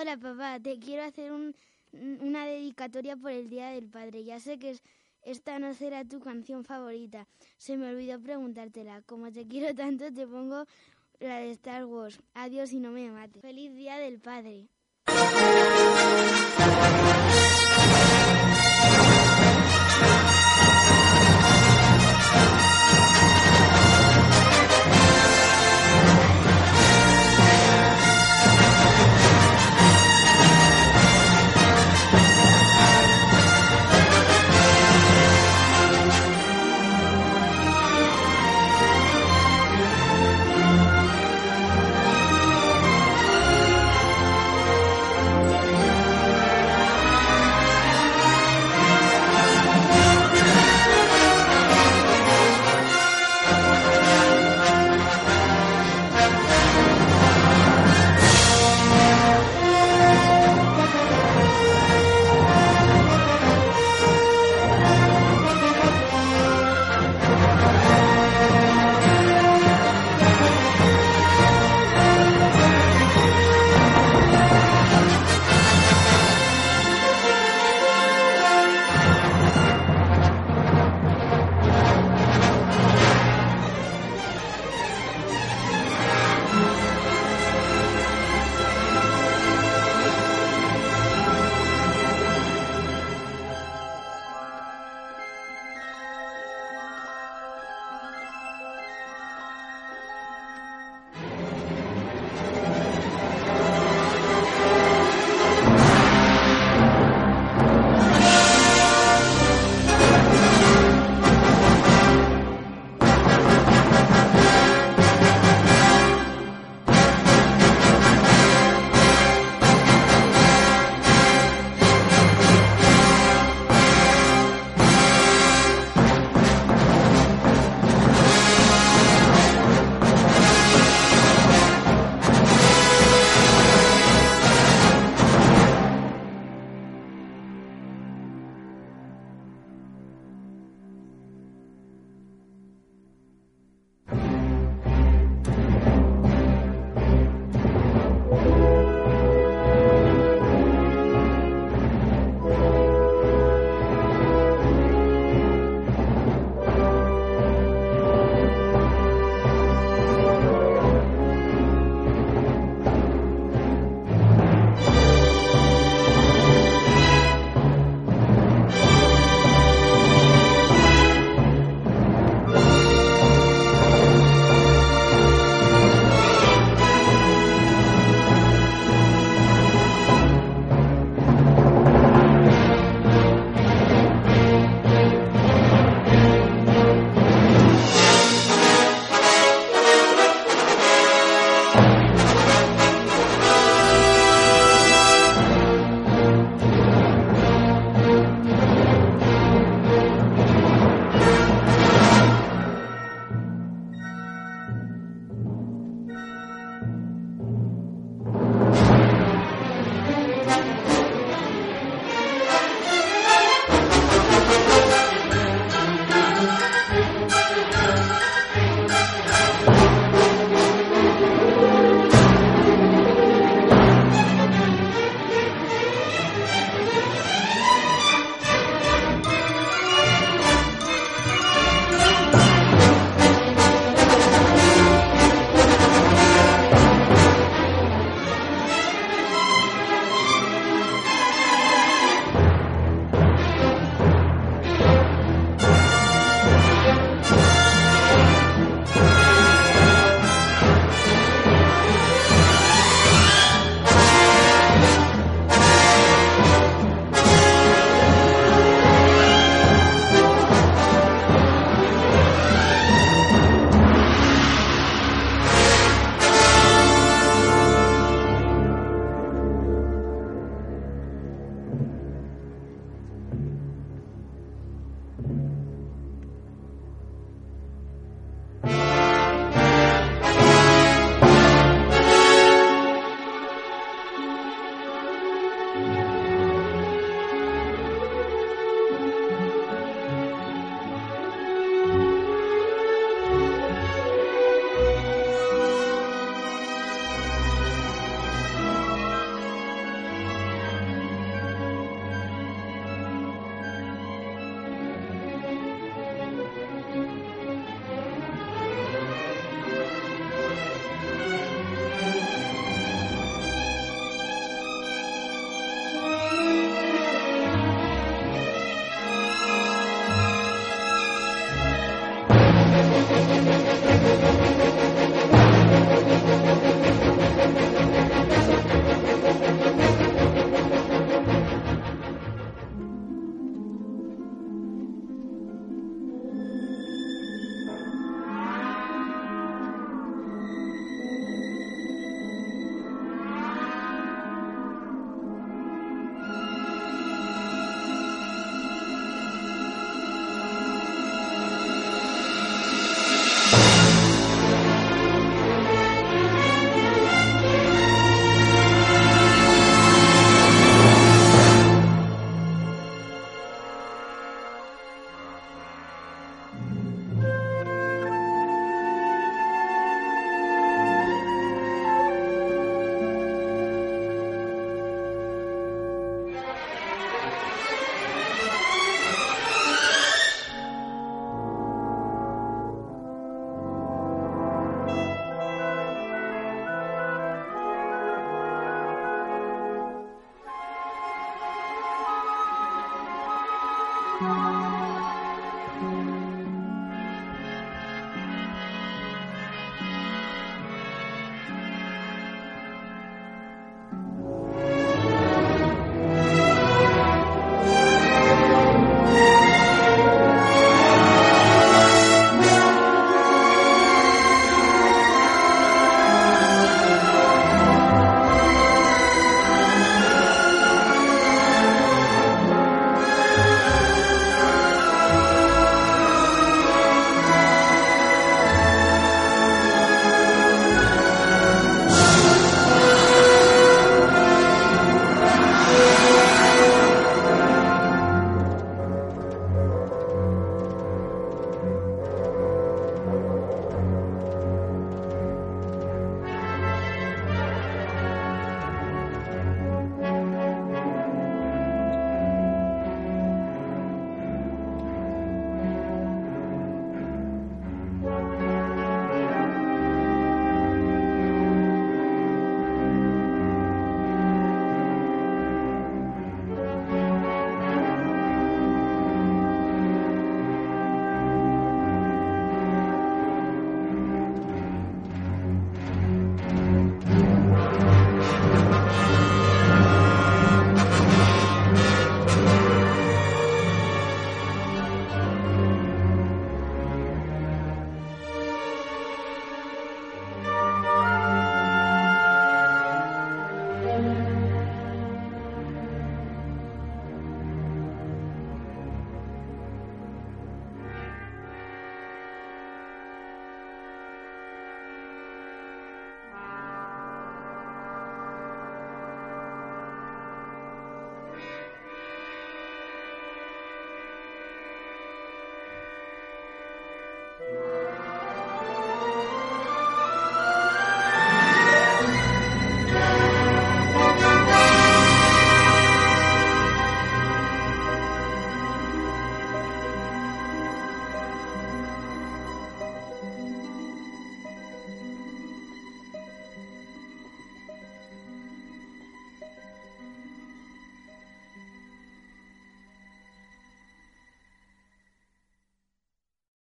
Hola papá, te quiero hacer una dedicatoria por el Día del Padre. Ya sé que esta no será tu canción favorita. Se me olvidó preguntártela. Como te quiero tanto, te pongo la de Star Wars. Adiós y no me mates. Feliz Día del Padre.